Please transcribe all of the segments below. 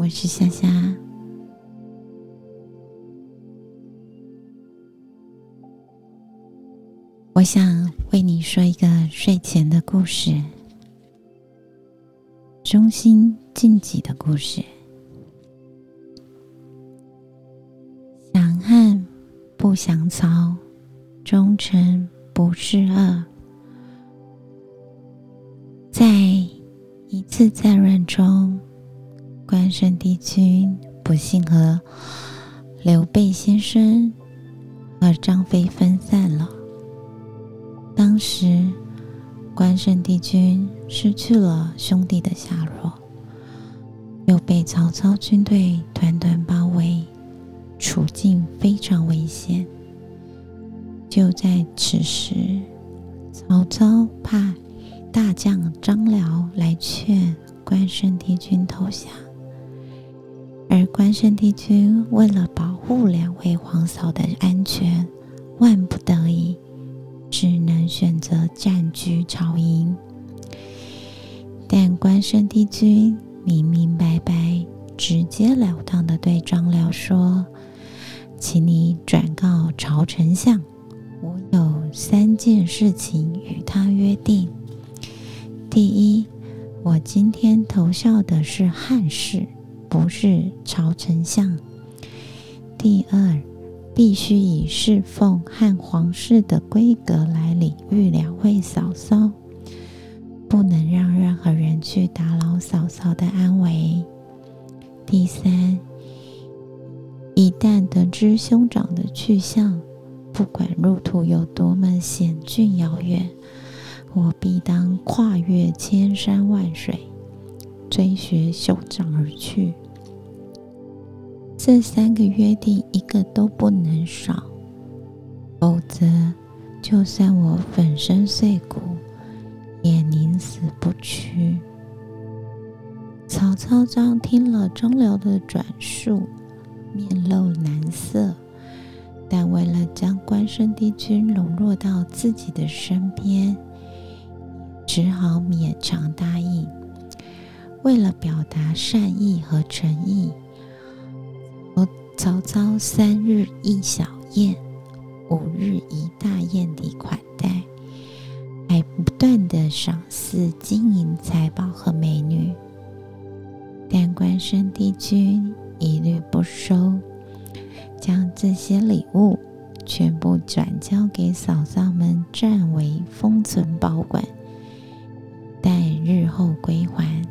我是夏夏。我想为你说一个睡前的故事，忠心尽己的故事。想汉不想曹，忠臣不是恶。在一次战乱中，关圣帝君不幸和刘备先生和张飞分散了。当时，关圣帝君失去了兄弟的下落，又被曹操军队团团包围，处境非常危险。就在此时，曹操派大将张辽来劝关圣帝君投降，关圣帝君为了保护两位皇嫂的安全，万不得已。只能选择占据朝营，但关圣帝君明明白白、直截了当的对张辽说：“请你转告朝丞相，我有三件事情与他约定。第一，我今天投效的是汉室，不是朝丞相。第二。”必须以侍奉汉皇室的规格来礼遇两位嫂嫂，不能让任何人去打扰嫂嫂的安危。第三，一旦得知兄长的去向，不管路途有多么险峻遥远，我必当跨越千山万水，追寻兄长而去。这三个约定一个都不能少，否则，就算我粉身碎骨，也宁死不屈。曹操章听了张辽的转述，面露难色，但为了将关圣帝君笼络到自己的身边，只好勉强答应。为了表达善意和诚意。曹操三日一小宴，五日一大宴的款待，还不断的赏赐金银财宝和美女。但关山帝君一律不收，将这些礼物全部转交给嫂嫂们占为封存保管，待日后归还。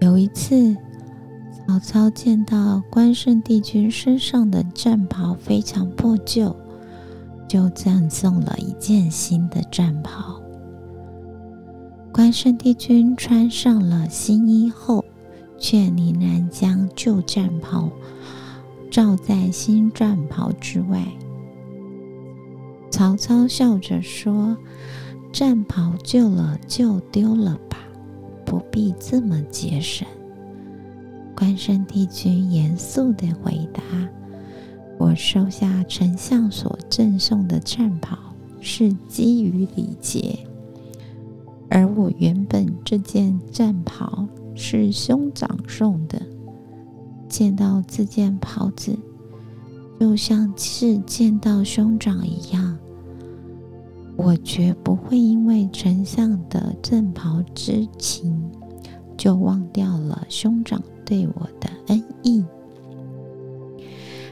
有一次。曹操见到关圣帝君身上的战袍非常破旧，就赠送了一件新的战袍。关圣帝君穿上了新衣后，却仍然将旧战袍罩在新战袍之外。曹操笑着说：“战袍旧了就丢了吧，不必这么节省。”关圣帝君严肃的回答：“我收下丞相所赠送的战袍，是基于礼节。而我原本这件战袍是兄长送的，见到这件袍子，就像是见到兄长一样。我绝不会因为丞相的战袍之情，就忘掉了兄长。”对我的恩义，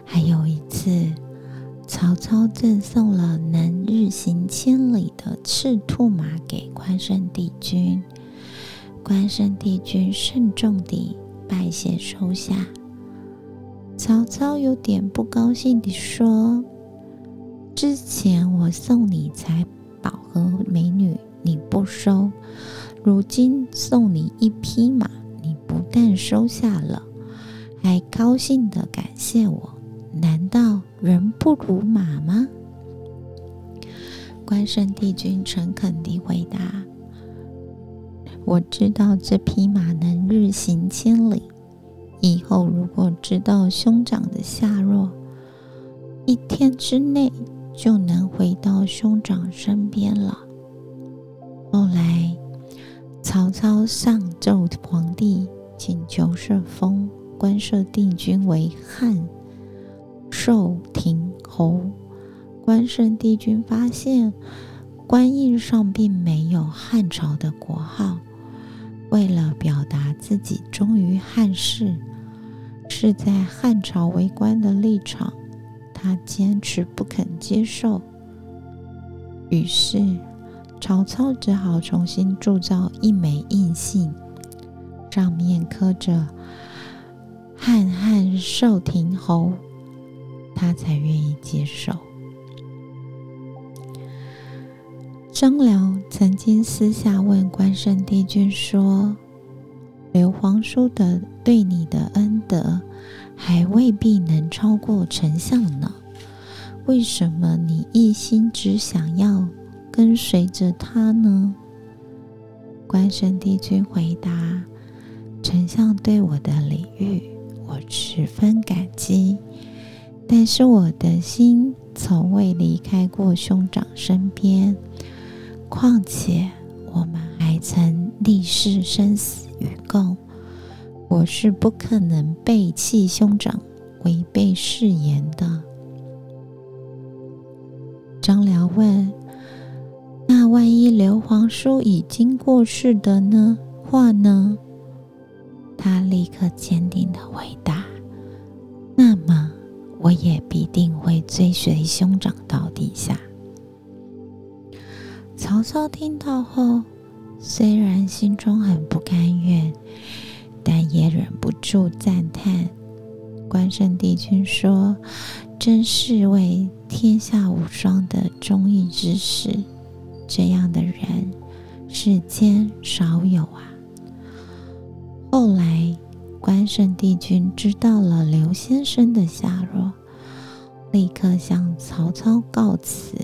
还有一次，曹操赠送了能日行千里的赤兔马给关圣帝君，关圣帝君慎重地拜谢收下。曹操有点不高兴地说：“之前我送你财宝和美女，你不收，如今送你一匹马。”但收下了，还高兴的感谢我，难道人不如马吗？关圣帝君诚恳地回答：“我知道这匹马能日行千里，以后如果知道兄长的下落，一天之内就能回到兄长身边了。”后来，曹操上奏皇帝。请求设封官设帝君为汉寿亭侯。关圣帝君发现官印上并没有汉朝的国号，为了表达自己忠于汉室，是在汉朝为官的立场，他坚持不肯接受。于是，曹操只好重新铸造一枚印信，上面刻着“汉汉寿亭侯”，他才愿意接受。张辽曾经私下问关圣帝君说：“刘皇叔的对你的恩德，还未必能超过丞相呢。”为什么你一心只想要跟随着他呢？关圣帝君回答：“丞相对我的礼遇，我十分感激。但是我的心从未离开过兄长身边。况且我们还曾立誓生死与共，我是不可能背弃兄长、违背誓言的。”张辽问：“那万一刘皇叔已经过世的呢？话呢？”他立刻坚定的回答：“那么我也必定会追随兄长到地下。”曹操听到后，虽然心中很不甘愿，但也忍不住赞叹。关圣帝君说：“真是位天下无双的忠义之士，这样的人世间少有啊。”后来，关圣帝君知道了刘先生的下落，立刻向曹操告辞。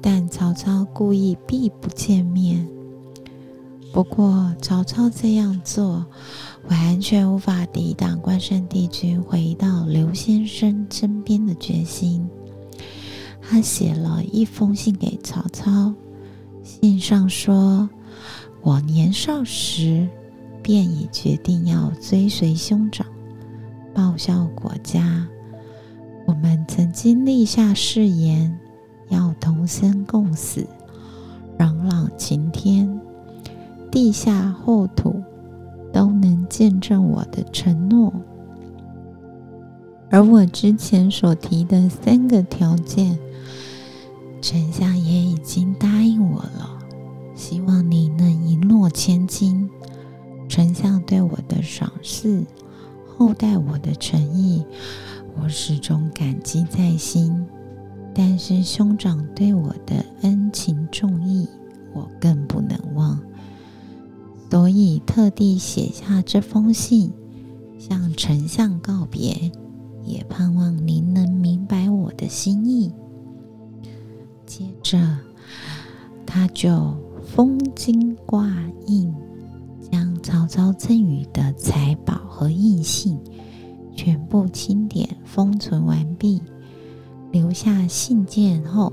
但曹操故意避不见面。不过，曹操这样做。完全无法抵挡关圣帝君回到刘先生身边的决心。他写了一封信给曹操，信上说：“我年少时便已决定要追随兄长，报效国家。我们曾经立下誓言，要同生共死，朗朗晴天，地下厚土。”都能见证我的承诺，而我之前所提的三个条件，丞相也已经答应我了。希望你能一诺千金。丞相对我的赏识，厚待我的诚意，我始终感激在心。但是兄长对我的恩情重义，我更不能忘。所以特地写下这封信，向丞相告别，也盼望您能明白我的心意。接着，他就封金挂印，曹操赠予的财宝和印信全部清点封存完毕，留下信件后，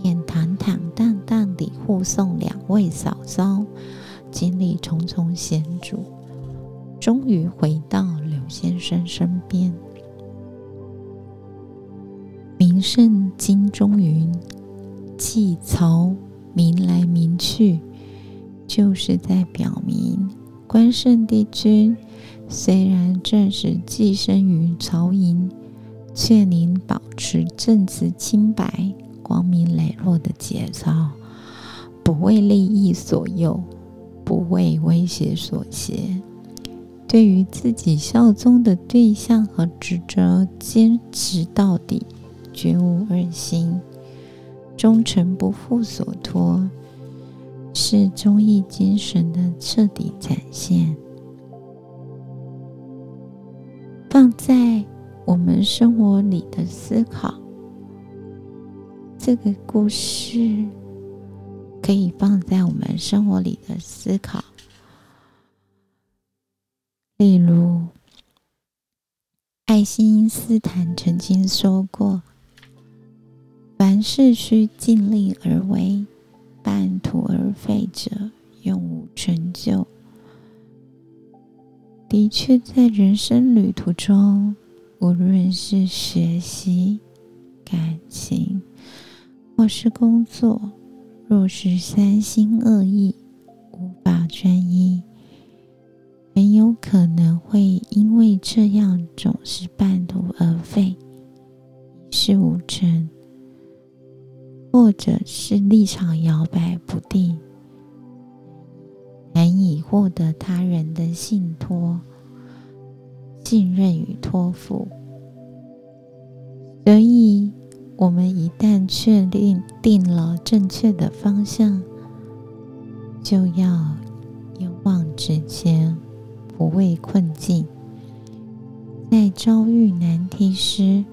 便坦坦荡荡地护送两位嫂嫂。经历重重险阻，终于回到刘先生身边。名胜经中云：“季曹名来名去，就是在表明关圣帝君虽然正式寄生于曹营，却能保持正直清白、光明磊落的节操，不为利益所诱。”不为威胁所胁，对于自己效忠的对象和职责坚持到底，绝无二心，忠诚不负所托，是忠义精神的彻底展现。放在我们生活里的思考，这个故事。可以放在我们生活里的思考，例如，爱因斯坦曾经说过：“凡事需尽力而为，半途而废者，永无成就。”的确在人生旅途中，无论是学习、感情，或是工作，若是三心二意，无法专一，很有可能会因为这样总是半途而废，一事无成，或者是立场摇摆不定。难以获得他人的信托、信任与托付，所以，我们一旦确定定了正确的方向，就要勇往直前，不畏困境。在遭遇难题时，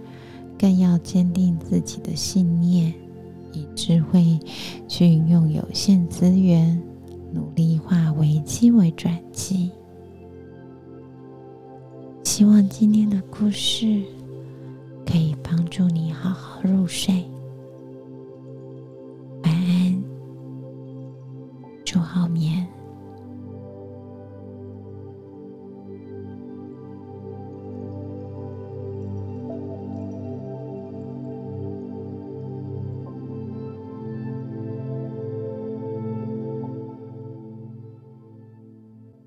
更要坚定自己的信念，以智慧去运用有限资源。努力化危机为转机。希望今天的故事可以帮助你好好入睡。